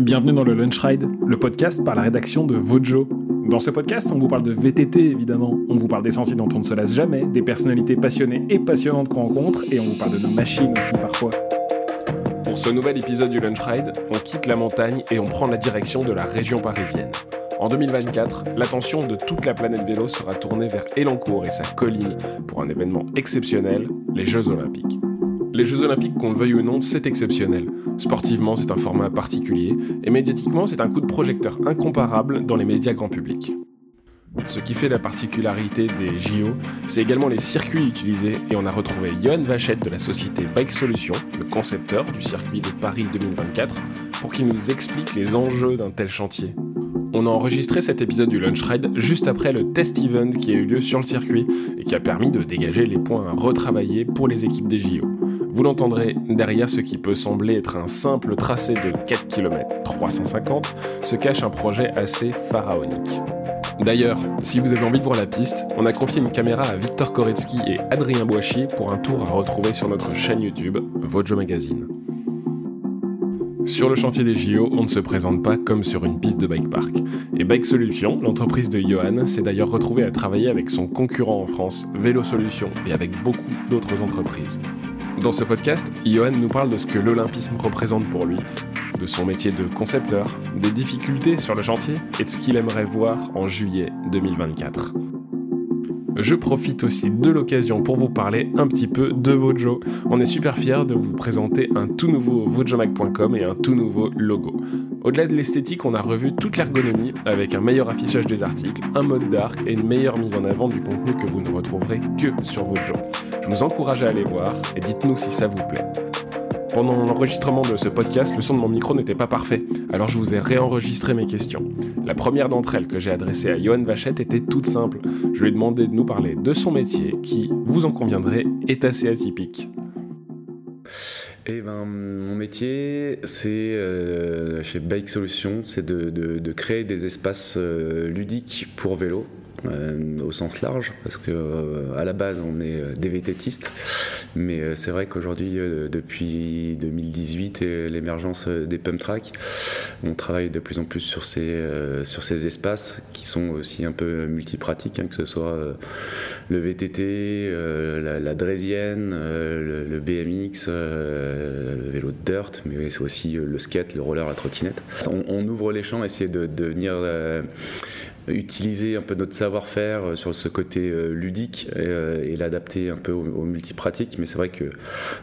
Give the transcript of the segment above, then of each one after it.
Bienvenue dans le Lunch Ride, le podcast par la rédaction de Vojo. Dans ce podcast, on vous parle de VTT évidemment, on vous parle des sentiers dont on ne se lasse jamais, des personnalités passionnées et passionnantes qu'on rencontre, et on vous parle de nos machines aussi parfois. Pour ce nouvel épisode du Lunch Ride, on quitte la montagne et on prend la direction de la région parisienne. En 2024, l'attention de toute la planète vélo sera tournée vers Elancourt et sa colline pour un événement exceptionnel, les Jeux Olympiques. Les Jeux Olympiques, qu'on le veuille ou non, c'est exceptionnel. Sportivement, c'est un format particulier, et médiatiquement, c'est un coup de projecteur incomparable dans les médias grand public. Ce qui fait la particularité des JO, c'est également les circuits utilisés, et on a retrouvé Johan Vachette de la société Bike Solutions, le concepteur du circuit de Paris 2024, pour qu'il nous explique les enjeux d'un tel chantier. On a enregistré cet épisode du Lunch Ride juste après le test event qui a eu lieu sur le circuit et qui a permis de dégager les points à retravailler pour les équipes des JO. Vous l'entendrez, derrière ce qui peut sembler être un simple tracé de 4 km 350 se cache un projet assez pharaonique. D'ailleurs, si vous avez envie de voir la piste, on a confié une caméra à Victor Koretsky et Adrien Boischier pour un tour à retrouver sur notre chaîne YouTube, Vojo Magazine. Sur le chantier des JO, on ne se présente pas comme sur une piste de bike park. Et Bike Solutions, l'entreprise de Johan, s'est d'ailleurs retrouvée à travailler avec son concurrent en France, Vélo Solutions, et avec beaucoup d'autres entreprises. Dans ce podcast, Johan nous parle de ce que l'olympisme représente pour lui, de son métier de concepteur, des difficultés sur le chantier et de ce qu'il aimerait voir en juillet 2024. Je profite aussi de l'occasion pour vous parler un petit peu de Vojo. On est super fiers de vous présenter un tout nouveau vojomag.com et un tout nouveau logo. Au-delà de l'esthétique, on a revu toute l'ergonomie avec un meilleur affichage des articles, un mode dark et une meilleure mise en avant du contenu que vous ne retrouverez que sur Vojo. Je vous encourage à aller voir et dites-nous si ça vous plaît. Pendant l'enregistrement de ce podcast, le son de mon micro n'était pas parfait, alors je vous ai réenregistré mes questions. La première d'entre elles que j'ai adressée à Johan Vachette était toute simple. Je lui ai demandé de nous parler de son métier, qui, vous en conviendrez, est assez atypique. Eh ben, mon métier, c'est euh, chez Bike Solutions, c'est de, créer des espaces euh, ludiques pour vélo, euh, au sens large, parce que euh, à la base on est euh, des vététistes, mais c'est vrai qu'aujourd'hui, depuis 2018 et l'émergence des pump tracks, on travaille de plus en plus sur ces, sur ces espaces qui sont aussi un peu multipratiques, hein, que ce soit le VTT, la, la, Drésienne, le, BMX, le vélo de dirt, mais c'est aussi le skate, le roller, la trottinette. On, ouvre les champs, essayer de, de venir utiliser un peu notre savoir-faire euh, sur ce côté euh, ludique euh, et, l'adapter un peu aux, multipratiques. Mais c'est vrai que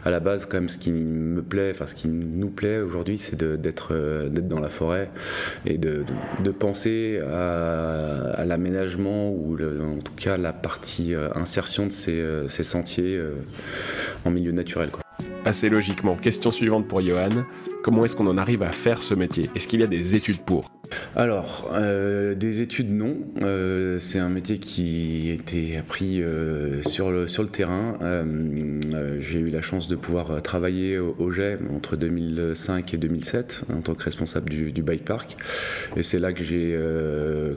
à la base, quand même, ce qui me plaît, enfin ce qui nous plaît aujourd'hui, c'est d'être dans la forêt et de, penser à, l'aménagement ou en tout cas la partie insertion de ces, sentiers en milieu naturel. Assez logiquement, question suivante pour Johan. Comment est-ce qu'on en arrive à faire ce métier? Est-ce qu'il y a des études pour? Alors, euh, des études, non. Euh, c'est un métier qui était appris euh, sur, le, terrain. j'ai eu la chance de pouvoir travailler au, GEM entre 2005 et 2007 en tant que responsable du, bike park. Et c'est là que j'ai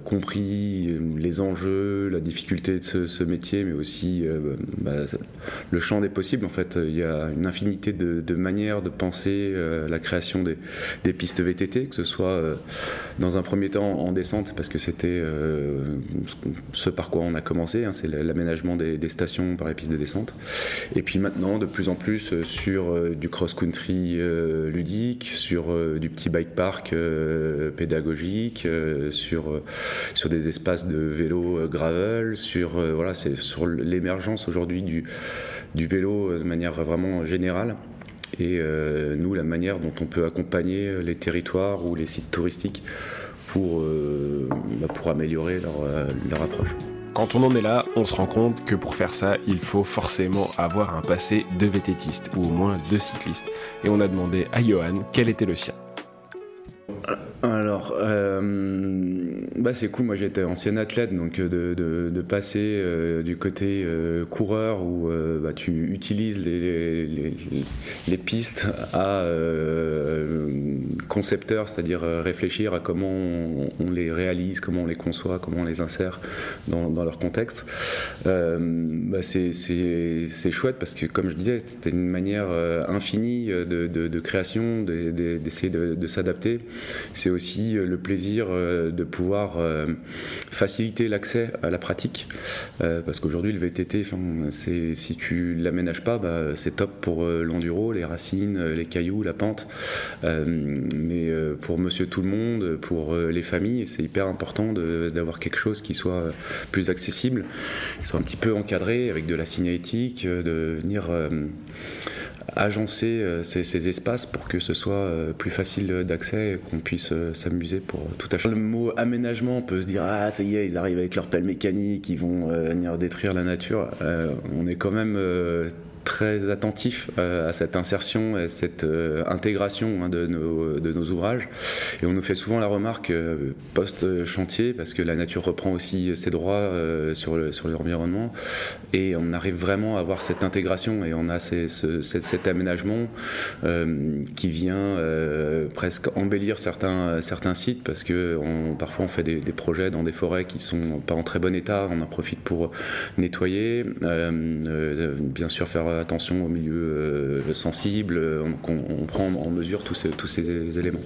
compris les enjeux, la difficulté de ce, métier, mais aussi bah, le champ des possibles. En fait, il y a une infinité de, manières de penser la création des, des, pistes VTT, que ce soit dans un premier temps en descente parce que c'était euh, ce par quoi on a commencé, hein, c'est l'aménagement des, stations par les pistes de descente. Et puis maintenant, de plus en plus euh, sur euh, du cross-country ludique, sur du petit bike park pédagogique, sur, sur des espaces de vélo gravel, sur, voilà, c'est sur l'émergence aujourd'hui du, du vélo de manière vraiment générale et nous la manière dont on peut accompagner les territoires ou les sites touristiques pour, euh, bah, pour améliorer leur, euh, leur approche. Quand on en est là, on se rend compte que pour faire ça, il faut forcément avoir un passé de vététiste, ou au moins de cycliste. Et on a demandé à Johan quel était le sien. Alors, euh, bah c'est cool. Moi, j'étais ancien athlète, donc de, de, passer euh, du côté euh, coureur où bah, tu utilises les, les, les, pistes à concepteur, c'est-à-dire réfléchir à comment on, les réalise, comment on les conçoit, comment on les insère dans, leur contexte. Bah, c'est chouette parce que, comme je disais, c'était une manière infinie de, création, d'essayer de, s'adapter. Aussi le plaisir de pouvoir faciliter l'accès à la pratique, parce qu'aujourd'hui le VTT, si tu l'aménages pas, bah, c'est top pour euh, l'enduro, les racines, euh, les cailloux, la pente. Euh, mais pour monsieur tout le monde, pour les familles, c'est hyper important d'avoir quelque chose qui soit plus accessible, qui soit un petit peu encadré avec de la signalétique, de venir agencer ces, espaces pour que ce soit plus facile d'accès et qu'on puisse s'amuser pour tout acheter. Le mot aménagement, on peut se dire ah ça y est, ils arrivent avec leur pelle mécanique, ils vont venir détruire la nature. on est quand même très attentif euh, à cette insertion et cette euh, intégration hein, de, nos, ouvrages. Et on nous fait souvent la remarque euh, post-chantier, parce que la nature reprend aussi ses droits sur, sur l'environnement, et on arrive vraiment à avoir cette intégration, et on a cet aménagement qui vient presque embellir certains, certains sites, parce que parfois on fait des, des, projets dans des forêts qui sont pas en très bon état, on en profite pour nettoyer, bien sûr faire attention au milieu euh, sensible, on, prend en mesure tous ces, tous ces éléments.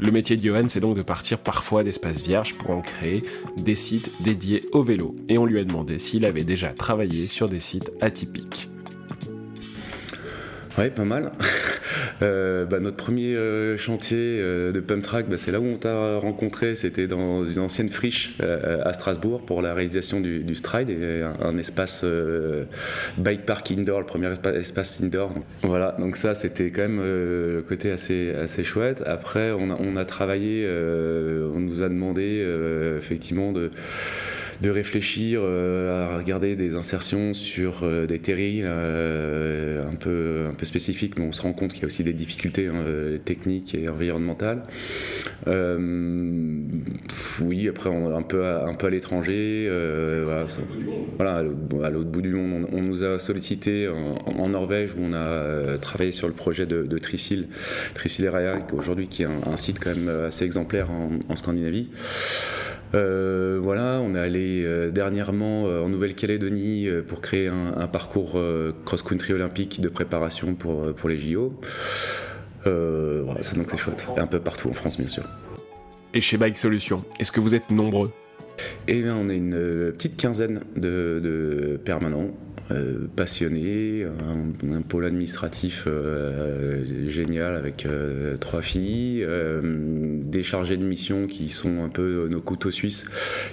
Le métier de Johan, c'est donc de partir parfois d'espaces vierges pour en créer des sites dédiés au vélo. Et on lui a demandé s'il avait déjà travaillé sur des sites atypiques. Ouais, pas mal. Euh, bah, notre premier euh, chantier euh, de pump track, bah, c'est là où on t'a rencontré. C'était dans une ancienne friche à Strasbourg pour la réalisation du, stride et un, espace bike park indoor, le premier espace indoor. Voilà, donc ça c'était quand même le côté assez, assez chouette. Après, on a travaillé, on nous a demandé effectivement de de réfléchir euh, à regarder des insertions sur euh, des terrils euh, un, peu, un peu spécifiques, mais on se rend compte qu'il y a aussi des difficultés hein, techniques et environnementales. oui, après, on, un, peu à, un peu à l'étranger. voilà, à l'autre bout du monde, on, nous a sollicité en, Norvège où on a travaillé sur le projet de, de Trisil, Trisil aujourd'hui qui est un, site quand même assez exemplaire en, en Scandinavie. Euh, voilà, on est allé euh, dernièrement euh, en Nouvelle-Calédonie pour créer un, parcours cross-country olympique de préparation pour, pour les JO. voilà, ça donc c'est chouette. Et un peu partout en France, bien sûr. Et chez Bike Solutions, est-ce que vous êtes nombreux? Eh on est une petite quinzaine de permanents. Euh, passionné, un, pôle administratif euh, génial avec euh, trois filles, des chargés de mission qui sont un peu nos couteaux suisses,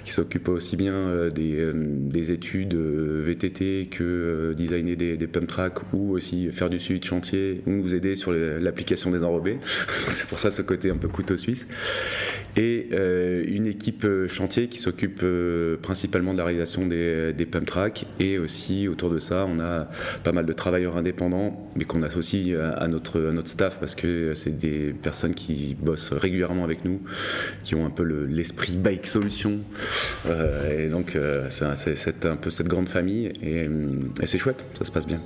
qui s'occupent aussi bien des, études VTT que designer des, des pump tracks ou aussi faire du suivi de chantier ou nous aider sur l'application des enrobés. C'est pour ça ce côté un peu couteau suisse. Et une équipe chantier qui s'occupe principalement de la réalisation des, des pump tracks et aussi autour de ça, on a pas mal de travailleurs indépendants, mais qu'on associe à notre, notre staff parce que c'est des personnes qui bossent régulièrement avec nous, qui ont un peu l'esprit bike solution. Euh, et donc, euh, c'est un peu cette grande famille et c'est chouette, ça se passe bien.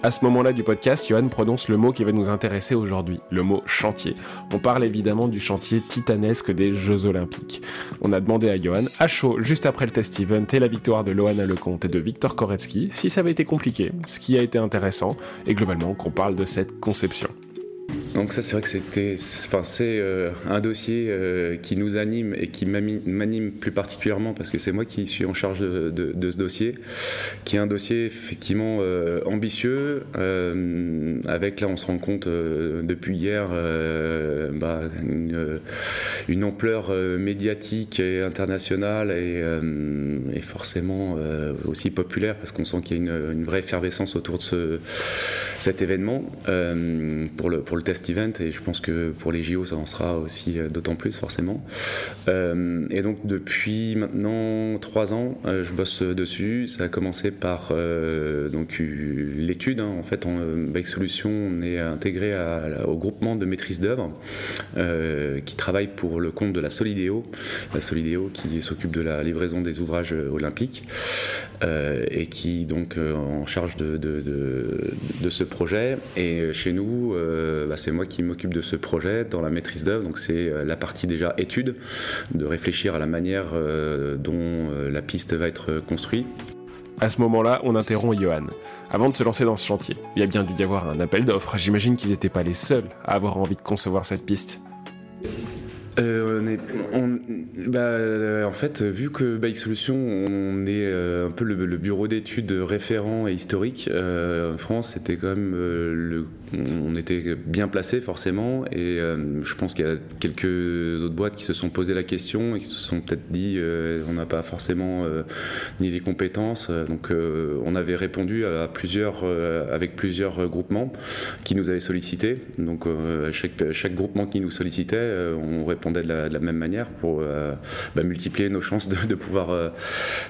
À ce moment-là du podcast, Johan prononce le mot qui va nous intéresser aujourd'hui, le mot chantier. On parle évidemment du chantier titanesque des Jeux Olympiques. On a demandé à Johan, à chaud, juste après le test event et la victoire de Loana Lecomte et de Victor Koretsky, si ça avait été compliqué, ce qui a été intéressant, et globalement qu'on parle de cette conception. Donc ça c'est vrai que c'était, enfin c'est euh, un dossier euh, qui nous anime et qui m'anime plus particulièrement parce que c'est moi qui suis en charge de, ce dossier, qui est un dossier effectivement euh, ambitieux, avec là on se rend compte depuis hier bah, une, ampleur médiatique et internationale et, forcément aussi populaire parce qu'on sent qu'il y a une, vraie effervescence autour de ce, cet événement pour le pour le et je pense que pour les JO ça en sera aussi euh, d'autant plus forcément. Euh, et donc depuis maintenant trois ans, euh, je bosse dessus. Ça a commencé par donc l'étude. Hein. En fait, en Bike Solutions, on est intégré au groupement de maîtrise d'œuvre qui travaille pour le compte de la Solidéo, la Solidéo qui s'occupe de la livraison des ouvrages olympiques et qui donc en charge de, ce projet. Et chez nous, bah, c'est moi qui m'occupe de ce projet dans la maîtrise d'œuvre. Donc c'est la partie déjà étude, de réfléchir à la manière dont la piste va être construite. À ce moment-là, on interrompt Johan. Avant de se lancer dans ce chantier, il y a bien dû y avoir un appel d'offres. J'imagine qu'ils n'étaient pas les seuls à avoir envie de concevoir cette piste. Euh, bah, euh, en fait, vu que Bike Solutions, on est euh, un peu le, bureau d'études référent et historique en France, c'était quand même on était bien placé forcément et je pense qu'il y a quelques autres boîtes qui se sont posé la question et qui se sont peut-être dit on n'a pas forcément ni les compétences donc on avait répondu à plusieurs avec plusieurs groupements qui nous avaient sollicité donc chaque, chaque groupement qui nous sollicitait on répondait de la, même manière pour euh, bah, multiplier nos chances de, pouvoir, euh,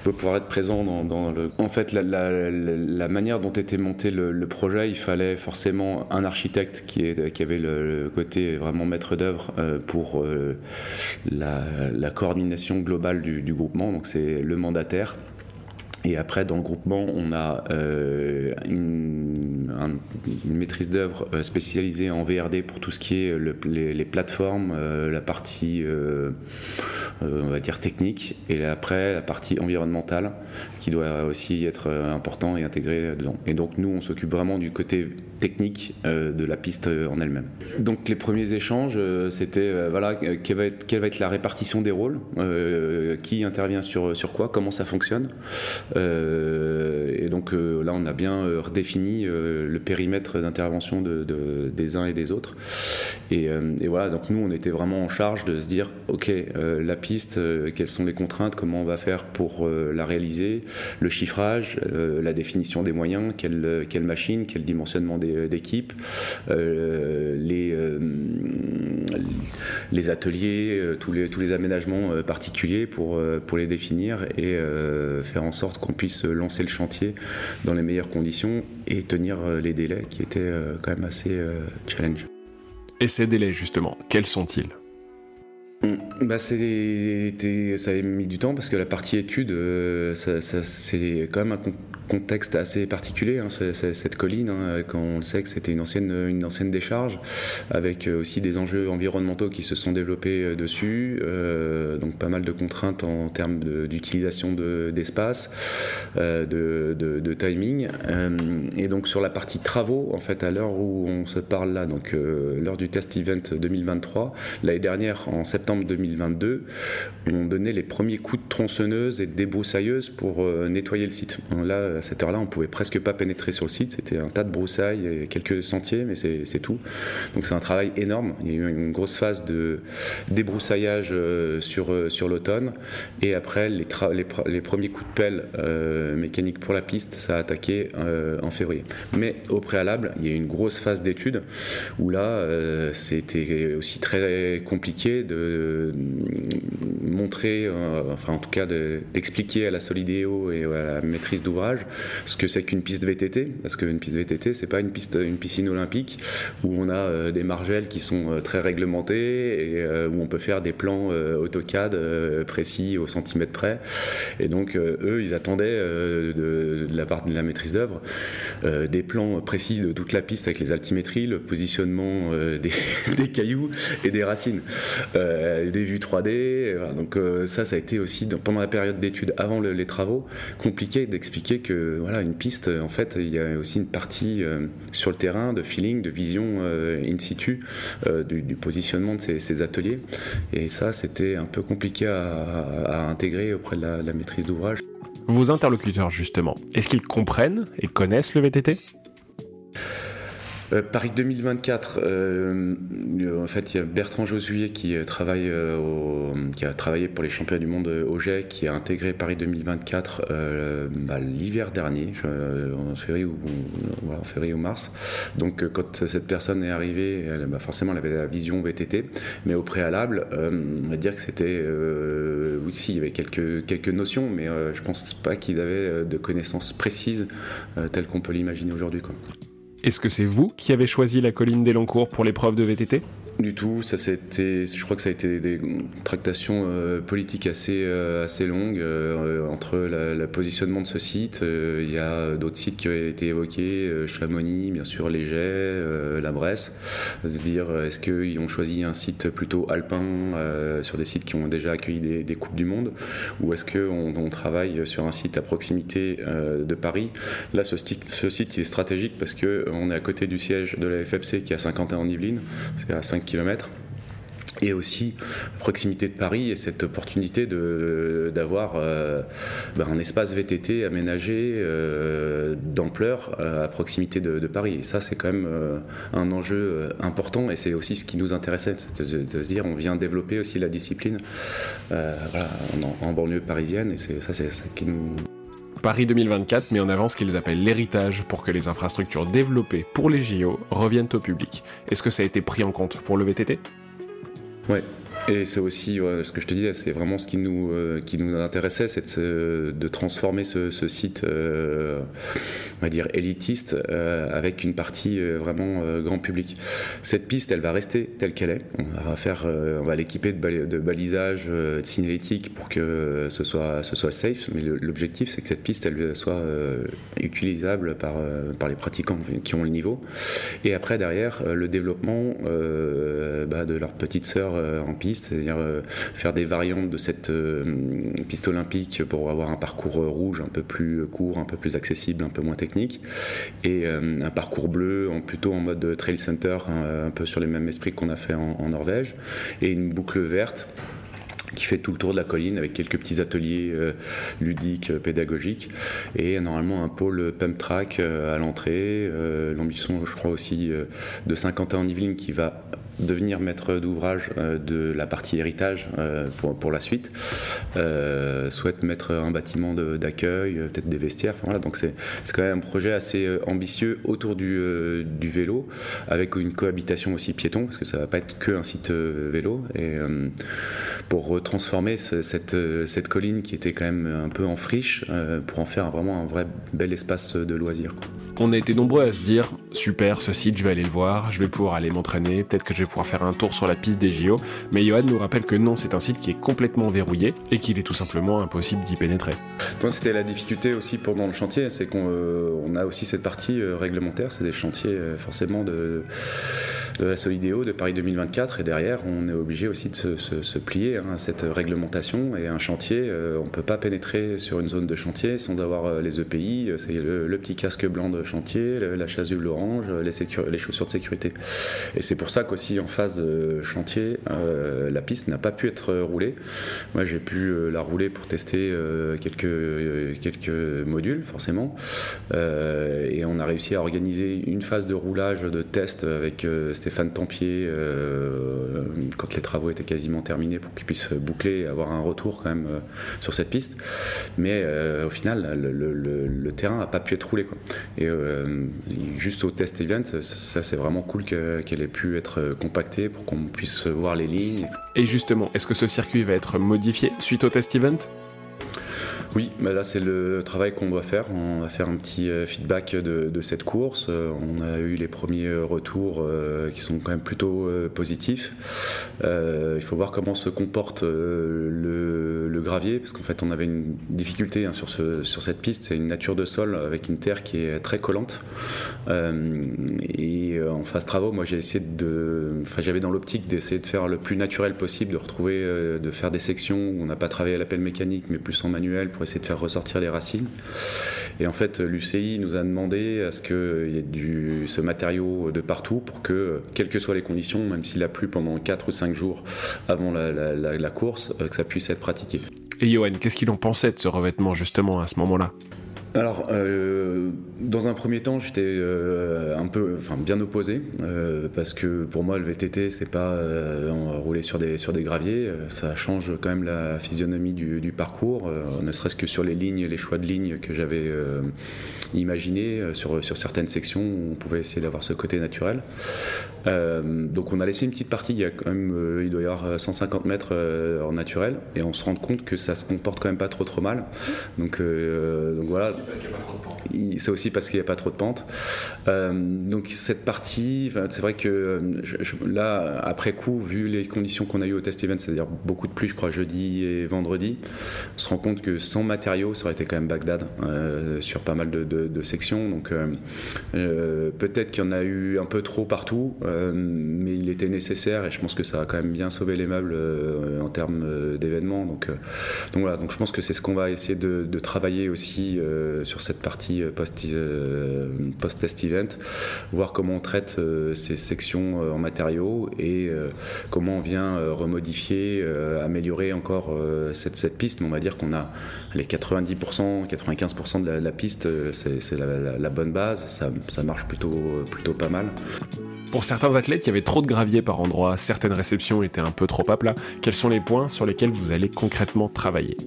de pouvoir être présent dans, le. En fait, la, manière dont était monté le, projet, il fallait forcément un architecte qui, est, qui avait le, côté vraiment maître d'œuvre euh, pour la, coordination globale du, du groupement, donc c'est le mandataire. Et après, dans le groupement, on a euh, une, maîtrise d'œuvre euh, spécialisée en VRD pour tout ce qui est les, plateformes, euh, la partie, on va dire, technique, et après, la partie environnementale, qui doit aussi être important et intégré dedans. Et donc, nous, on s'occupe vraiment du côté technique de la piste en elle-même. Donc, les premiers échanges, c'était, voilà, quelle va, être, la répartition des rôles, qui intervient sur quoi, comment ça fonctionne. Euh, et donc euh, là, on a bien euh, redéfini le périmètre d'intervention de, des uns et des autres. Et, voilà, donc nous, on était vraiment en charge de se dire, ok, la piste, quelles sont les contraintes, comment on va faire pour la réaliser, le chiffrage, la définition des moyens, quelle, machine, quel dimensionnement d'équipe, les, ateliers, tous, les, aménagements particuliers pour les définir et faire en sorte qu'on puisse lancer le chantier dans les meilleures conditions et tenir euh, les délais qui étaient euh, quand même assez euh, challenge. Et ces délais, justement, quels sont-ils? Bah ça a mis du temps parce que la partie étude, c'est quand même un contexte assez particulier, hein, cette colline, hein, quand on le sait que c'était une ancienne, décharge, avec euh, aussi des enjeux environnementaux qui se sont développés euh, dessus, euh, donc pas mal de contraintes en termes d'utilisation d'espace, de, de, timing. et donc sur la partie travaux, en fait, à l'heure où on se parle là, donc l'heure du test event 2023, l'année dernière, en septembre 2022, on donnait les premiers coups de tronçonneuse et de débroussailleuse pour nettoyer le site. Là, à cette heure-là, on pouvait presque pas pénétrer sur le site. C'était un tas de broussailles et quelques sentiers, mais c'est tout. Donc c'est un travail énorme. Il y a eu une grosse phase de débroussaillage euh, sur, euh, sur l'automne. Et après, les, premiers coups de pelle euh, mécaniques pour la piste, ça a attaqué en février. Mais au préalable, il y a eu une grosse phase d'études où là, c'était aussi très compliqué de montrer, enfin en tout cas d'expliquer à la Solidéo et à la maîtrise d'ouvrage ce que c'est qu'une piste VTT, parce qu'une piste VTT, c'est pas une piste, une piscine olympique où on a euh, des margelles qui sont euh, très réglementées et euh, où on peut faire des plans AutoCAD précis au centimètre près. Et donc eux, ils attendaient de, la part de la maîtrise d'œuvre des plans précis de toute la piste avec les altimétries, le positionnement des, cailloux et des racines, vues 3D. Donc ça, ça a été aussi pendant la période d'études avant les travaux compliqué d'expliquer que voilà, une piste, en fait, il y a aussi une partie euh, sur le terrain de feeling, de vision euh, in situ euh, du, positionnement de ces, ateliers. Et ça, c'était un peu compliqué à, intégrer auprès de la maîtrise d'ouvrage. Vos interlocuteurs, justement, est-ce qu'ils comprennent et connaissent le VTT euh, Paris 2024, euh, en fait, il y a Bertrand Josué qui euh, travaille, qui a travaillé pour les championnats du monde au GEC, qui a intégré Paris 2024 bah, l'hiver dernier, en février ou en février ou mars. Donc, quand cette personne est arrivée, elle, bah, forcément, elle avait la vision VTT, mais au préalable, on va dire que c'était, oui, si, il y avait quelques quelques notions, mais je pense pas qu'il avait de connaissances précises telles qu'on peut l'imaginer aujourd'hui. Est-ce que c'est vous qui avez choisi la colline d'Elancourt pour l'épreuve de VTT du tout, ça c'était, je crois que ça a été des tractations euh, politiques assez, euh, assez longues euh, entre le positionnement de ce site. Il y a d'autres sites qui ont été évoqués, Chamonix, bien sûr, Léger, la Bresse. Se dire, est-ce qu'ils ont choisi un site plutôt alpin sur des sites qui ont déjà accueilli des, Coupes du Monde? Ou est-ce qu'on on travaille sur un site à proximité de Paris? Là, ce, ce site il est stratégique parce qu'on est à côté du siège de la FFC qui est à 51 en Yvelines, c'est à 5 et aussi proximité de Paris et cette opportunité d'avoir euh, ben, un espace VTT aménagé euh, d'ampleur euh, à proximité de, Paris. Et ça, c'est quand même un enjeu important et c'est aussi ce qui nous intéressait, de, se dire on vient développer aussi la discipline en, en, banlieue parisienne et ça, c'est ça qui nous, Paris 2024 met en avant ce qu'ils appellent l'héritage pour que les infrastructures développées pour les JO reviennent au public. Est-ce que ça a été pris en compte pour le VTT Ouais, et c'est aussi ce que je te disais, c'est vraiment ce qui nous, euh, qui nous intéressait, c'est de, transformer ce, site, euh, on va dire, élitiste euh, avec une partie vraiment grand public. Cette piste, elle va rester telle qu'elle est. On va faire, on va l'équiper de, de, balisage, de pour que ce soit, ce soit safe. Mais l'objectif, c'est que cette piste, elle soit utilisable par, par les pratiquants qui ont le niveau. Et après, derrière, le développement bah, de leur petite sœur en piste c'est-à-dire euh, faire des variantes de cette euh, piste olympique pour avoir un parcours rouge un peu plus court, un peu plus accessible, un peu moins technique, et euh, un parcours bleu en, plutôt en mode trail center, un, peu sur les mêmes esprits qu'on a fait en, Norvège, et une boucle verte qui fait tout le tour de la colline avec quelques petits ateliers ludiques, pédagogiques et normalement un pôle pump track à l'entrée. L'ambition, je crois aussi, de 50 ans en Yvelines qui va devenir maître d'ouvrage euh, de la partie héritage euh, pour, la suite, euh, souhaite mettre un bâtiment d'accueil, peut-être des vestiaires. Donc c'est quand même un projet assez ambitieux autour du, vélo, avec une cohabitation aussi piéton, parce que ça va pas être que un site vélo. Pour retransformer cette, cette colline qui était quand même un peu en friche, pour en faire vraiment un vrai bel espace de loisirs. On a été nombreux à se dire super ce site, je vais aller le voir, je vais pouvoir aller m'entraîner, peut-être que je vais pouvoir faire un tour sur la piste des JO, mais Johan nous rappelle que non, c'est un site qui est complètement verrouillé et qu'il est tout simplement impossible d'y pénétrer. c'était la difficulté aussi pendant le chantier, c'est qu'on euh, a aussi cette partie euh, réglementaire, c'est des chantiers euh, forcément de de la Solidéo de Paris 2024 et derrière on est obligé aussi de se, plier hein, à cette réglementation et un chantier euh, on ne peut pas pénétrer sur une zone de chantier sans avoir euh, les EPI c'est le, petit casque blanc de chantier la chasuble orange les, chaussures de sécurité. Et c'est pour ça qu'aussi en phase chantier euh, la piste n'a pas pu être roulée. Moi j'ai pu la rouler pour tester quelques, quelques modules forcément. Et on a réussi à organiser une phase de roulage de test avec Stéphane Tempier euh, quand les travaux étaient quasiment terminés pour qu'il puisse boucler et avoir un retour quand même euh, sur cette piste. Mais euh, au final, le, terrain n'a pas pu être roulé. Et juste au test event, ça, c'est vraiment cool qu'elle ait pu être compactée pour qu'on puisse voir les lignes. Et justement, est-ce que ce circuit va être modifié suite au test event? Oui, là c'est le travail qu'on doit faire. On va faire un petit euh, feedback de, cette course. Euh, on a eu les premiers retours euh, qui sont quand même plutôt positifs. il faut voir comment se comporte le, gravier, parce qu'en fait on avait une difficulté hein, sur, ce, sur cette piste. C'est une nature de sol avec une terre qui est très collante. et en phase travaux, moi j'ai essayé de, enfin j'avais dans l'optique d'essayer de faire le plus naturel possible, de retrouver, de faire des sections où on n'a pas travaillé à la pelle mécanique, mais plus en manuel essayer de faire ressortir les racines. Et en fait, l'UCI nous a demandé à ce qu'il y ait du, ce matériau de partout pour que, quelles que soient les conditions, même s'il a plu pendant 4 ou 5 jours avant la, course, euh, que ça puisse être pratiqué. Et Johan, qu'est-ce qu'ils en pensaient de ce revêtement justement à ce moment-là? Alors, euh, dans un premier temps, j'étais euh, un peu, enfin, bien opposé, parce que pour moi, le VTT, c'est pas rouler sur des, sur des graviers, ça change quand même la physionomie du, parcours, ne serait-ce que sur les lignes, les choix de lignes que j'avais imaginé sur, sur certaines sections où on pouvait essayer d'avoir ce côté naturel. donc on a laissé une petite partie, il y a quand même, il doit y avoir 150 mètres en naturel, et on se rend compte que ça se comporte quand même pas trop trop mal. Donc voilà parce qu'il n'y a pas trop de c'est aussi parce qu'il n'y a pas trop de pente. donc cette partie, c'est vrai que là, après coup, vu les conditions qu'on a eues au test event, c'est-à-dire beaucoup de pluie, je crois, jeudi et vendredi, on se rend compte que sans matériaux, ça aurait été quand même Bagdad euh, sur pas mal de, sections. Donc euh, euh, peut-être qu'il y en a eu un peu trop partout, mais il était nécessaire et je pense que ça a quand même bien sauvé les meubles en termes d'événements. Donc voilà, donc je pense que c'est ce qu'on va essayer de, travailler aussi sur cette partie post-test event, voir comment on traite ces sections en matériaux et euh, comment on vient euh, remodifier, euh, améliorer encore cette, piste. Mais on va dire qu'on a les 90%, 95% de la, piste, c'est la, bonne base, ça, ça, marche plutôt, plutôt pas mal. Pour certains athlètes, il y avait trop de gravier par endroit, certaines réceptions étaient un peu trop à plat. Quels sont les points sur lesquels vous allez concrètement travailler?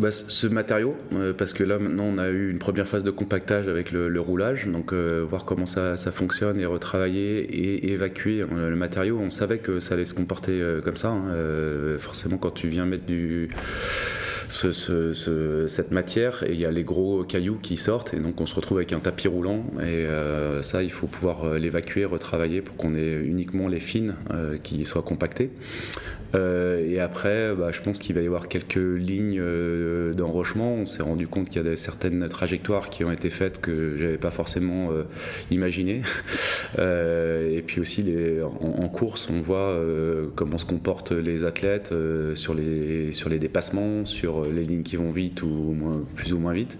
Bah, ce matériau, euh, parce que là maintenant on a eu une première phase de compactage avec le, roulage, donc euh, voir comment ça, fonctionne et retravailler et, évacuer euh, le matériau. On savait que ça allait se comporter comme ça. Hein. forcément, quand tu viens mettre cette matière et il y a les gros cailloux qui sortent et donc on se retrouve avec un tapis roulant et ça il faut pouvoir l'évacuer, retravailler pour qu'on ait uniquement les fines qui soient compactées. Euh, et après, bah, je pense qu'il va y avoir quelques lignes euh, d'enrochement. On s'est rendu compte qu'il y a certaines trajectoires qui ont été faites que j'avais pas forcément euh, imaginées. et puis aussi, en, course, on voit comment se comportent les athlètes sur, les, sur les dépassements, sur les lignes qui vont vite ou moins, plus ou moins vite.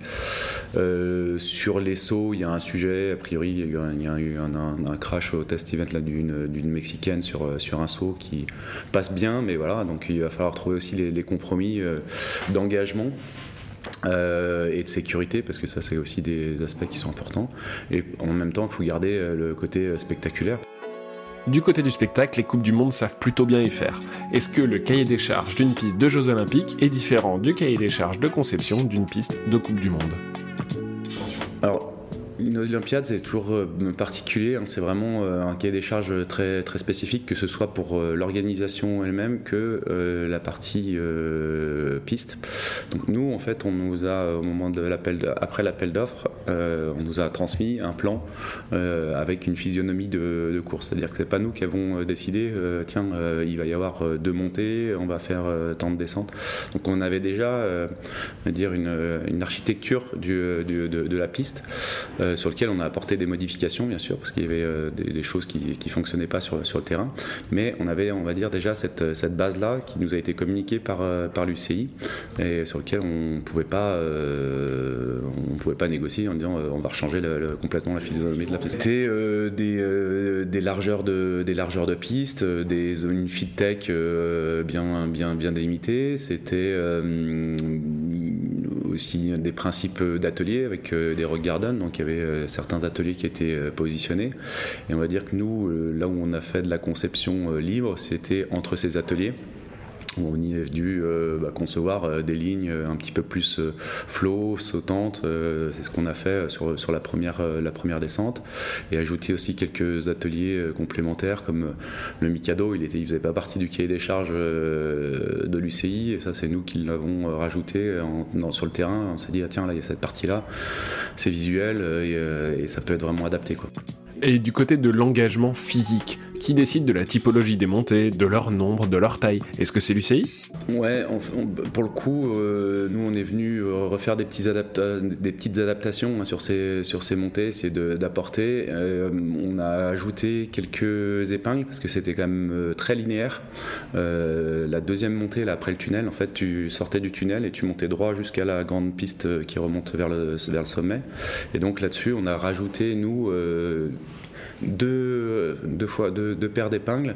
sur les sauts, il y a un sujet. A priori, il y a eu un, crash au test event d'une Mexicaine sur, sur un saut qui passe bien mais voilà, donc il va falloir trouver aussi les, compromis euh, d'engagement. Euh, et de sécurité parce que ça c'est aussi des aspects qui sont importants et en même temps il faut garder euh, le côté spectaculaire. Du côté du spectacle, les Coupes du Monde savent plutôt bien y faire. Est-ce que le cahier des charges d'une piste de Jeux Olympiques est différent du cahier des charges de conception d'une piste de Coupe du Monde? Alors, une Olympiade, c'est toujours euh, particulier. Hein. C'est vraiment euh, un cahier des charges très, très spécifique, que ce soit pour euh, l'organisation elle-même que la partie piste. Donc nous, en fait, on nous a, au moment de l'appel, après l'appel d'offres, on nous a transmis un plan avec une physionomie de, course. C'est-à-dire que c'est pas nous qui avons décidé, tiens, il va y avoir deux montées, on va faire tant de descentes. Donc on avait déjà, dire, une, architecture de, la piste. Sur lequel on a apporté des modifications, bien sûr, parce qu'il y avait euh, des, choses qui ne fonctionnaient pas sur, le terrain. Mais on avait, on va dire, déjà cette, cette base-là qui nous a été communiquée par, euh, par l'UCI et sur lequel on ne pouvait, pas, pouvait pas négocier en disant on va changer complètement la physionomie de la piste. C'était des, des, largeurs de, des largeurs de piste, des zones feed tech bien, bien, bien délimitées. C'était aussi des principes d'atelier avec des rock gardens, donc il y avait euh, certains ateliers qui étaient euh, positionnés. Et on va dire que nous, euh, là où on a fait de la conception libre, c'était entre ces ateliers on y est venu bah, concevoir des lignes un petit peu plus flow, sautantes. c'est ce qu'on a fait sur, sur la, première, la première descente. Et ajouter aussi quelques ateliers complémentaires comme le Mikado. Il ne il faisait pas partie du cahier des charges de l'UCI. Et ça, c'est nous qui l'avons rajouté sur le terrain. On s'est dit, ah, tiens, là, il y a cette partie-là c'est visuel euh, euh, et, ça peut être vraiment adapté. Quoi. Et du côté de l'engagement physique, qui décide de la typologie des montées, de leur nombre, de leur taille Est-ce que c'est l'UCI Ouais, pour le coup, euh, nous on est venu refaire des, petites adaptations hein, sur, ces, sur ces montées, c'est d'apporter. on a ajouté quelques épingles parce que c'était quand même très linéaire. la deuxième montée, là, après le tunnel, en fait, tu sortais du tunnel et tu montais droit jusqu'à la grande piste qui remonte vers le, vers le sommet. Et donc là-dessus, on a rajouté, nous, deux, deux fois deux, deux paires d'épingles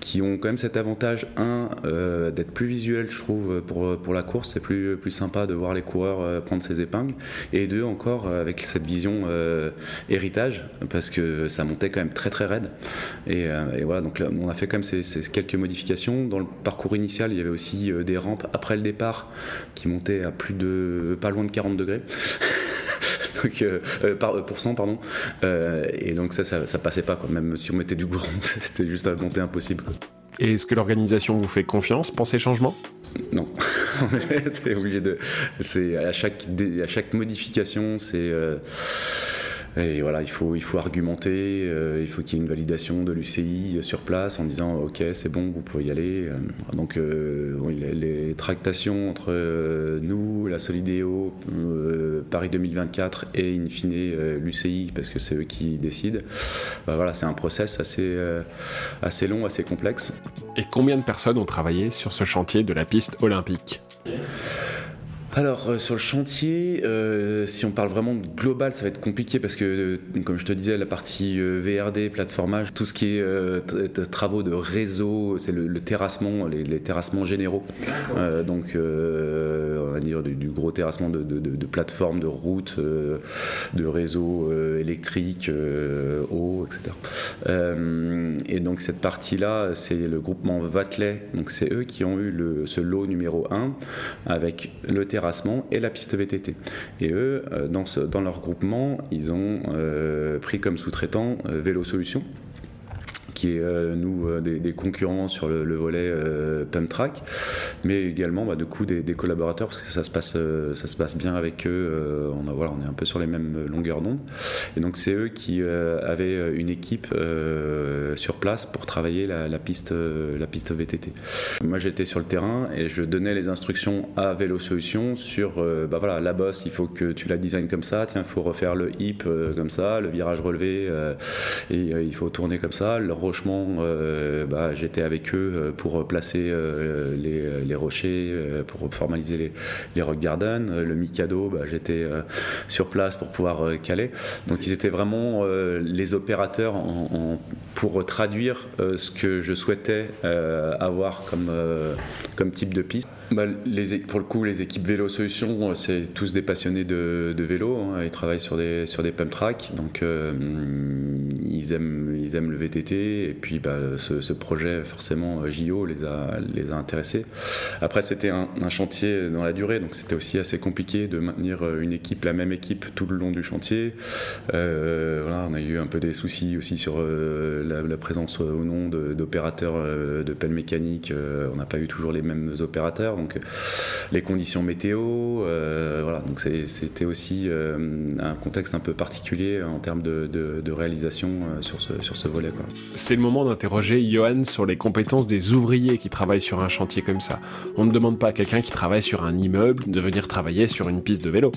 qui ont quand même cet avantage un euh, d'être plus visuel je trouve pour, pour la course. C'est plus, plus sympa de voir les coureurs euh, prendre ces épingles. Et deux encore euh, avec cette vision héritage parce que ça montait quand même très très raide. Et, et voilà donc là, on a fait quand même ces, ces, quelques modifications. Dans le parcours initial il y avait aussi des rampes après le départ qui montaient à plus de pas loin de 40 degrés donc, euh, par, pour cent, pardon. Euh, et donc ça, ça, ça, passait pas, quoi. même si on mettait du goudron, c'était juste à monter impossible. Quoi. Et est-ce que l'organisation vous fait confiance pour ces changements? Non, c'est obligé de. C'est à chaque à chaque modification, c'est euh, et voilà, il faut, il faut argumenter, euh, il faut qu'il y ait une validation de l'UCI sur place en disant ok c'est bon, vous pouvez y aller. Euh, donc euh, les, tractations entre nous, la Solidéo, Paris 2024 et in fine l'UCI parce que c'est eux qui décident. Bah, voilà, c'est un process assez, assez long, assez complexe. Et combien de personnes ont travaillé sur ce chantier de la piste olympique? Alors euh, sur le chantier, euh, si on parle vraiment global, ça va être compliqué parce que, euh, comme je te disais, la partie VRD, plateformage, tout ce qui est travaux de réseau, c'est le, le, terrassement, les, les, terrassements généraux. donc on va dire du, du gros terrassement de, de, de, de plateformes, de routes, de réseaux électriques, eau, etc. et donc cette partie-là, c'est le groupement Vatelet, donc c'est eux qui ont eu le, ce lot numéro 1 avec le terrassement et la piste VTT. Et eux, euh, dans, dans leur groupement, ils ont euh, pris comme sous-traitant euh, Vélo Solutions qui est euh, nous euh, des, concurrents sur le, le volet euh, Pump Track, mais également bah, coup des, collaborateurs parce que ça se passe, ça se passe bien avec eux. on, a, voilà, on est un peu sur les mêmes longueurs d'onde. Et donc c'est eux qui avaient une équipe sur place pour travailler la, la, piste, la piste VTT. Moi j'étais sur le terrain et je donnais les instructions à Vélo Solutions sur bah, voilà, la bosse, il faut que tu la designes comme ça, tiens, il faut refaire le hip comme ça, le virage relevé, et il faut tourner comme ça, le euh, bah, j'étais avec eux euh, pour placer euh, les, rochers, pour formaliser les, rock gardens. Le Mikado, bah, j'étais sur place pour pouvoir caler. Donc ils étaient vraiment les opérateurs pour traduire ce que je souhaitais avoir comme type de piste. Bah, les, pour le coup, les équipes Vélo Solutions, c'est tous des passionnés de, vélo. Hein, ils travaillent sur des, sur pump tracks, donc euh, ils, aiment, ils aiment le VTT. Et puis, bah, ce, projet, forcément, JO les a, intéressés. Après, c'était un, chantier dans la durée, donc c'était aussi assez compliqué de maintenir une équipe, la même équipe, tout le long du chantier. Euh, voilà, on a eu un peu des soucis aussi sur euh, la, présence ou non d'opérateurs de, de pelle mécanique. Euh, on n'a pas eu toujours les mêmes opérateurs donc les conditions météo, euh, voilà, donc c'était aussi euh, un contexte un peu particulier en termes de, réalisation euh, sur ce, sur ce volet. C'est le moment d'interroger Johan sur les compétences des ouvriers qui travaillent sur un chantier comme ça. On ne demande pas à quelqu'un qui travaille sur un immeuble de venir travailler sur une piste de vélo.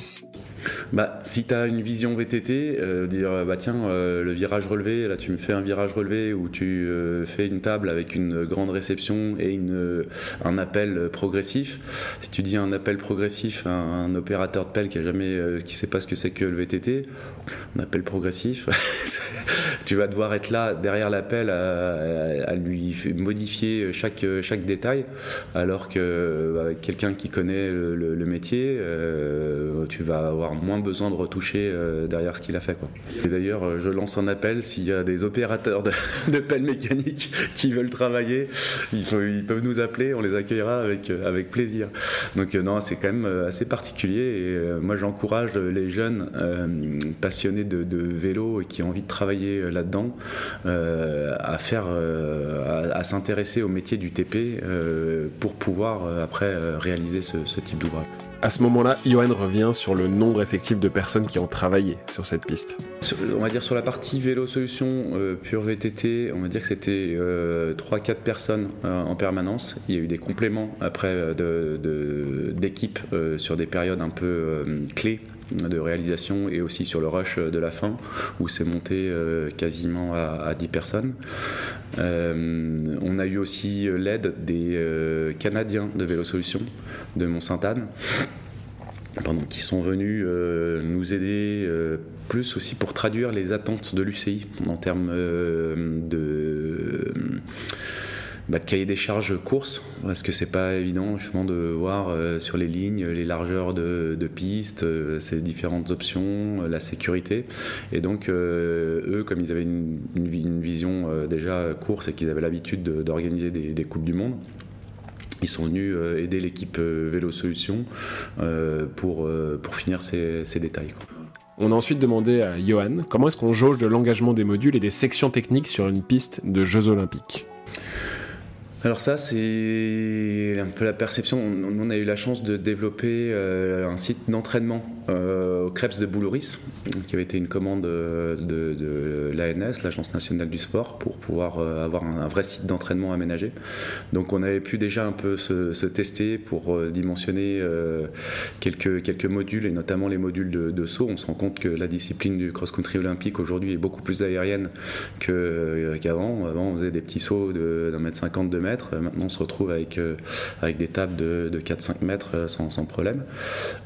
Bah, si tu as une vision VTT, euh, dire bah euh, le virage relevé, là tu me fais un virage relevé où tu euh, fais une table avec une grande réception et un appel progressif. Si tu dis un appel progressif à un, opérateur de pelle qui a jamais, qui sait pas ce que c'est que le VTT, un appel progressif, tu vas devoir être là derrière l'appel à, lui modifier chaque, chaque détail, alors que avec quelqu'un qui connaît le, métier, euh, tu vas avoir moins besoin de retoucher euh, derrière ce qu'il a fait. Et d'ailleurs, euh, je lance un appel s'il y a des opérateurs de, de pelle mécanique qui veulent travailler, ils peuvent nous appeler, on les accueillera avec, avec plaisir. Donc non, c'est quand même assez particulier et moi j'encourage les jeunes passionnés de, de, vélo et qui ont envie de travailler là-dedans à faire, à, à s'intéresser au métier du TP pour pouvoir après réaliser ce, ce type d'ouvrage. À ce moment-là, Johan revient sur le nombre effectif de personnes qui ont travaillé sur cette piste. On va dire sur la partie vélo solution euh, pure VTT, on va dire que c'était euh, 3-4 personnes euh, en permanence. Il y a eu des compléments après d'équipes de, de, euh, sur des périodes un peu euh, clés de réalisation et aussi sur le rush de la fin où c'est monté euh, quasiment à, à, 10 personnes. Euh, on a eu aussi l'aide des euh, Canadiens de Vélo Solutions de Mont-Sainte-Anne qui sont venus nous aider plus aussi pour traduire les attentes de l'UCI en termes de bah, de cahier des charges course, parce que c'est pas évident justement de voir euh, sur les lignes les largeurs de, pistes, euh, ces différentes options, euh, la sécurité. Et donc eux, comme ils avaient une, vision déjà course et qu'ils avaient l'habitude d'organiser des, Coupes du Monde, ils sont venus aider l'équipe Vélo Solutions pour, pour finir ces détails. On a ensuite demandé à Johan comment est-ce qu'on jauge de l'engagement des modules et des sections techniques sur une piste de Jeux Olympiques? Alors ça, c'est un peu la perception. On, a eu la chance de développer euh, un site d'entraînement euh, au Krebs de Boulouris, qui avait été une commande de, l'ANS, l'Agence nationale du sport, pour pouvoir euh, avoir un, vrai site d'entraînement aménagé. Donc on avait pu déjà un peu se, tester pour dimensionner quelques, modules, et notamment les modules de, saut. On se rend compte que la discipline du cross-country olympique aujourd'hui est beaucoup plus aérienne qu'avant. Avant, on faisait des petits sauts d'un mètre cinquante, deux mètres Maintenant, on se retrouve avec, euh, avec des tables de, de 4-5 mètres euh, sans, sans problème.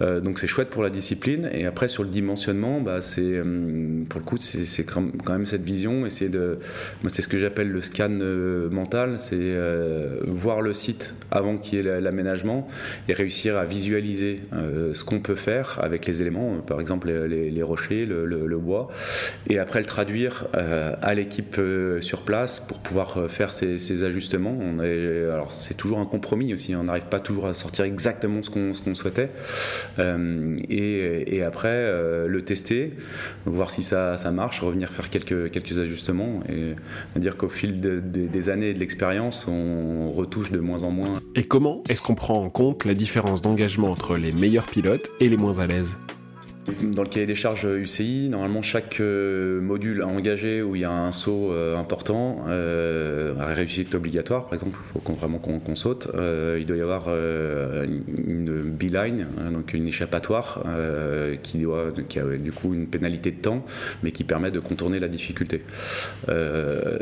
Euh, donc, c'est chouette pour la discipline. Et après, sur le dimensionnement, bah, c'est, pour le coup, c'est quand même cette vision. c'est de, c'est ce que j'appelle le scan mental. C'est voir le site avant qu'il y ait l'aménagement et réussir à visualiser ce qu'on peut faire avec les éléments, par exemple les, rochers, le, le, bois, et après le traduire à l'équipe sur place pour pouvoir faire ces, ces ajustements alors c'est toujours un compromis aussi, on n'arrive pas toujours à sortir exactement ce qu'on souhaitait. Euh, et, après, euh, le tester, voir si ça, marche, revenir faire quelques, quelques ajustements et dire qu'au fil des années et de l'expérience, on retouche de moins en moins. Et comment est-ce qu'on prend en compte la différence d'engagement entre les meilleurs pilotes et les moins à l'aise? Dans le cahier des charges UCI, normalement chaque euh, module engagé où il y a un saut euh, important, euh, réussite obligatoire par exemple, il faut vraiment qu'on saute, il doit y avoir une beeline, hein, donc une échappatoire qui, doit, qui a du coup une pénalité de temps, mais qui permet de contourner la difficulté.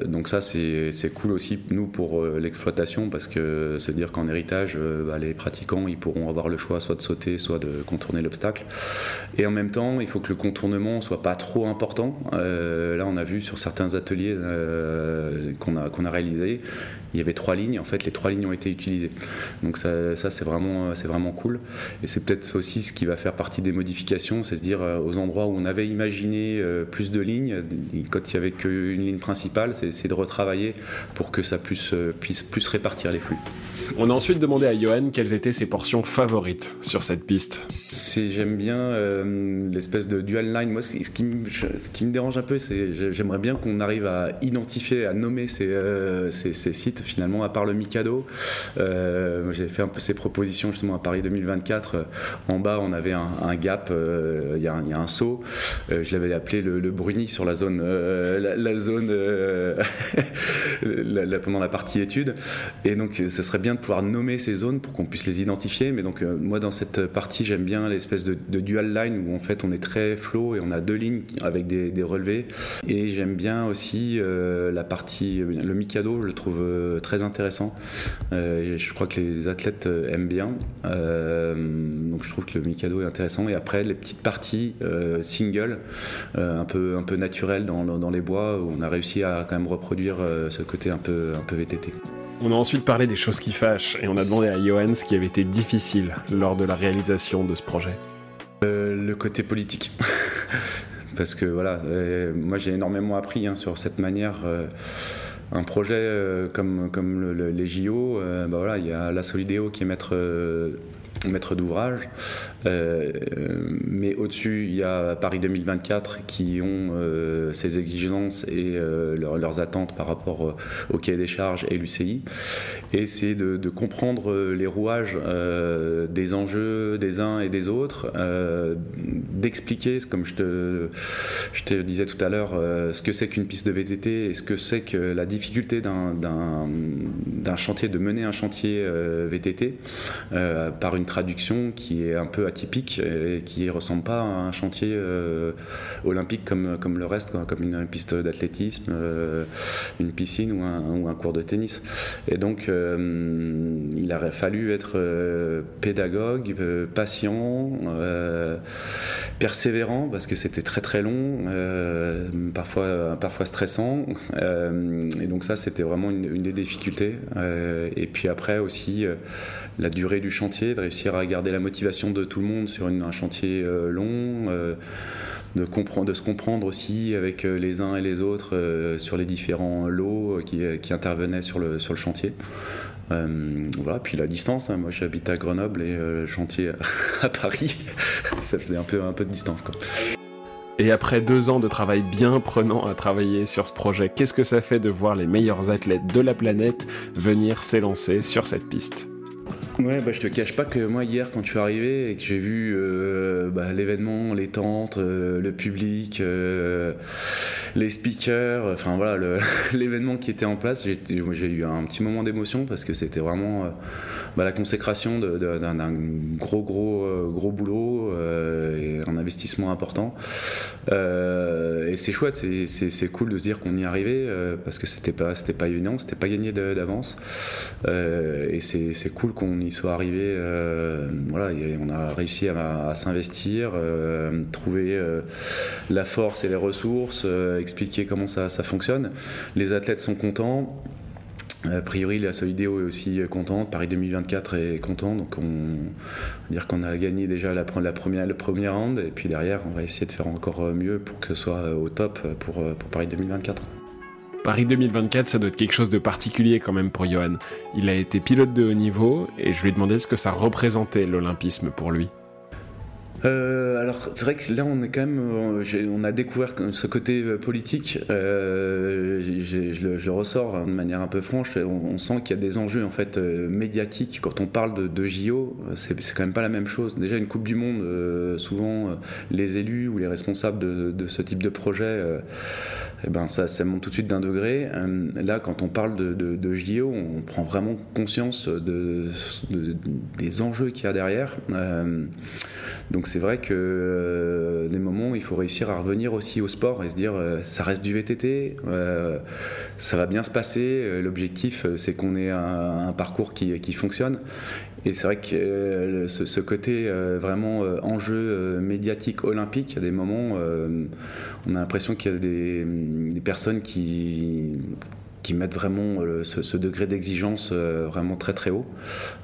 donc ça c'est cool aussi nous pour l'exploitation parce que se dire qu'en héritage, bah, les pratiquants ils pourront avoir le choix soit de sauter, soit de contourner l'obstacle. Même temps, il faut que le contournement soit pas trop important. Euh, là, on a vu sur certains ateliers euh, qu'on a, réalisés, il y avait trois lignes. En fait, les trois lignes ont été utilisées. Donc ça, ça c'est vraiment, c'est vraiment cool. Et c'est peut-être aussi ce qui va faire partie des modifications, c'est se dire euh, aux endroits où on avait imaginé plus de lignes, quand il y avait qu'une ligne principale, c'est de retravailler pour que ça puisse, puisse plus répartir les flux. On a ensuite demandé à Johan quelles étaient ses portions favorites sur cette piste. J'aime bien euh, l'espèce de dual line. Moi, ce qui, me, dérange un peu, c'est j'aimerais bien qu'on arrive à identifier, à nommer ces, euh, ces, sites finalement, à part le Mikado. Euh, J'ai fait un peu ces propositions justement à Paris 2024. En bas, on avait un, gap, il y, a un saut. je l'avais appelé le, le, Bruni sur la zone, la, zone pendant la partie étude. Et donc, ce serait bien de pouvoir nommer ces zones pour qu'on puisse les identifier. Mais donc, moi, dans cette partie, j'aime bien l'espèce de, dual line où en fait on est très flow et on a deux lignes avec des, relevés. Et j'aime bien aussi euh, la partie, le Mikado, je le trouve euh, très intéressant. Euh, je crois que les athlètes aiment bien. donc je trouve que le Mikado est intéressant. Et après, les petites parties single, un, peu, un peu naturelles dans, dans, les bois, où on a réussi à quand même reproduire ce côté un peu, un peu VTT. On a ensuite parlé des choses qui fâchent et on a demandé à Johan ce qui avait été difficile lors de la réalisation de ce projet. Euh, le côté politique. Parce que voilà, euh, moi j'ai énormément appris hein, sur cette manière. Euh, un projet comme, comme les JO, bah voilà, il y a la Solidéo qui est maître maître d'ouvrage. Euh, mais au-dessus, il y a Paris 2024 qui ont euh, ces exigences et euh, leurs attentes par rapport au cahier des charges et l'UCI. Et c'est de, comprendre les rouages des enjeux des uns et des autres, d'expliquer, comme je te, je te disais tout à l'heure, ce que c'est qu'une piste de VTT et ce que c'est que la difficulté d'un chantier, de mener un chantier VTT par une traduction qui est un peu atypique et qui ressemble pas à un chantier olympique comme, comme le reste, comme une piste d'athlétisme, une piscine ou un, ou un, cours de tennis. Et donc, il aurait fallu être pédagogue, patient, persévérant parce que c'était très très long, parfois, parfois stressant. et donc ça, c'était vraiment une, des difficultés. et puis après aussi la durée du chantier, de réussir à garder la motivation de tout le monde sur un chantier euh, long, euh, de, comprendre, de se comprendre aussi avec euh, les uns et les autres sur les différents lots qui, intervenaient sur le, chantier. voilà, puis la distance, hein. moi j'habite à Grenoble et le chantier à Paris, ça faisait un peu, de distance. Et après deux ans de travail bien prenant à travailler sur ce projet, qu'est-ce que ça fait de voir les meilleurs athlètes de la planète venir s'élancer sur cette piste? Ouais, bah, je te cache pas que moi hier quand je suis arrivé et que j'ai vu euh, bah, l'événement, les tentes, euh, le public, euh, les speakers, enfin voilà l'événement qui était en place, j'ai eu un petit moment d'émotion parce que c'était vraiment bah, la consécration d'un gros gros gros boulot et un investissement important. et c'est chouette, c'est cool de se dire qu'on y arrivé parce que c'était pas pas évident, c'était pas gagné d'avance et c'est cool qu'on y soit arrivé. Euh, voilà, on a réussi à, s'investir, euh, trouver euh, la force et les ressources, expliquer comment ça, fonctionne. Les athlètes sont contents. A priori, la Solidéo est aussi contente, Paris 2024 est content, donc on va dire qu'on a gagné déjà la, première, le premier round, et puis derrière, on va essayer de faire encore mieux pour que ce soit au top pour, pour Paris 2024. Paris 2024, ça doit être quelque chose de particulier quand même pour Johan. Il a été pilote de haut niveau et je lui ai demandé ce que ça représentait l'olympisme pour lui. Euh, alors c'est vrai que là on est quand même, euh, on a découvert ce côté euh, politique. je, le, ressors hein, de manière un peu franche. On, sent qu'il y a des enjeux en fait médiatiques quand on parle de JO. C'est quand même pas la même chose. Déjà une Coupe du Monde, souvent les élus ou les responsables de, ce type de projet, eh ben ça, ça, monte tout de suite d'un degré. là quand on parle de, JO, on prend vraiment conscience de, des enjeux qu'il y a derrière. donc c'est vrai que euh, des moments il faut réussir à revenir aussi au sport et se dire euh, ça reste du VTT, euh, ça va bien se passer. L'objectif c'est qu'on ait un, parcours qui, fonctionne. Et c'est vrai que ce, côté vraiment enjeu médiatique olympique, il y a des moments, on a l'impression qu'il y a des personnes qui qui mettent vraiment euh, ce, degré d'exigence euh, vraiment très très haut.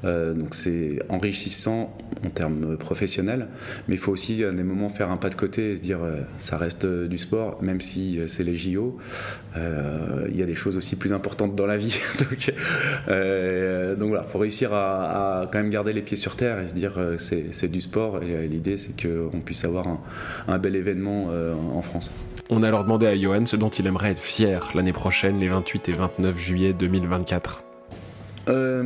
Euh, donc c'est enrichissant en termes professionnels, mais il faut aussi à des moments faire un pas de côté et se dire ça reste du sport, même si c'est les JO. Il y a des choses aussi plus importantes dans la vie. donc, voilà, il faut réussir à, quand même garder les pieds sur terre et se dire c'est du sport et l'idée c'est qu'on puisse avoir un bel événement en France. On a alors demandé à Johan ce dont il aimerait être fier l'année prochaine, les 28 et 29 juillet 2024. Euh,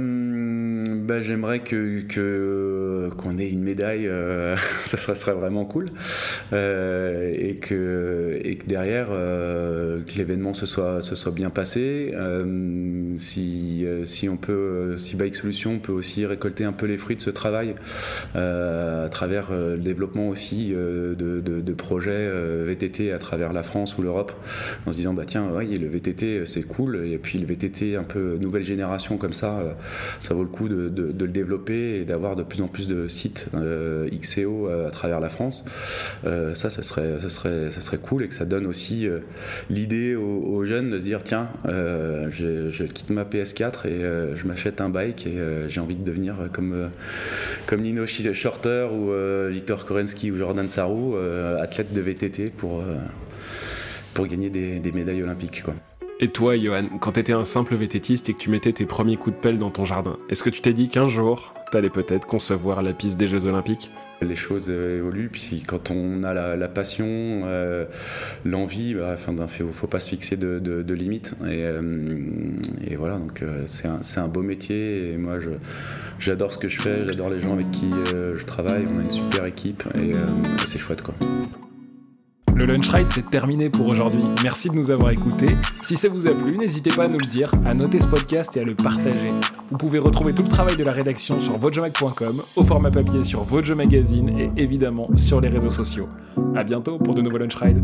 bah, J'aimerais que qu'on ait une médaille, euh, ça serait, vraiment cool, euh, et, que, et que derrière que l'événement se soit, se soit bien passé. si, si on peut, si Bike Solution peut aussi récolter un peu les fruits de ce travail à travers le développement aussi de, de, projets VTT à travers la France ou l'Europe, en se disant bah tiens ouais, le VTT c'est cool, et puis le VTT un peu nouvelle génération comme ça euh, ça, vaut le coup de, le développer et d'avoir de plus en plus de sites euh, XCO euh, à travers la France. ça, ça serait, ça, serait, ça serait cool et que ça donne aussi l'idée aux, jeunes de se dire tiens, je, quitte ma PS4 et je m'achète un bike et j'ai envie de devenir comme, comme Nino Shorter ou Victor Korensky ou Jordan Sarou, athlète de VTT pour, pour gagner des, des médailles olympiques. Quoi. Et toi, Johan, quand t'étais un simple vététiste et que tu mettais tes premiers coups de pelle dans ton jardin, est-ce que tu t'es dit qu'un jour, t'allais peut-être concevoir la piste des Jeux Olympiques? Les choses euh, évoluent, puis quand on a la, passion, euh, l'envie, bah, il ne faut, pas se fixer de, limites. Et, euh, voilà, donc c'est un, un, beau métier. Et moi, j'adore ce que je fais, j'adore les gens avec qui je travaille. On a une super équipe et c'est chouette, quoi. Le Lunch Ride, c'est terminé pour aujourd'hui. Merci de nous avoir écoutés. Si ça vous a plu, n'hésitez pas à nous le dire, à noter ce podcast et à le partager. Vous pouvez retrouver tout le travail de la rédaction sur votejomag.com, au format papier sur Vojo Magazine et évidemment sur les réseaux sociaux. A bientôt pour de nouveaux Lunch Ride.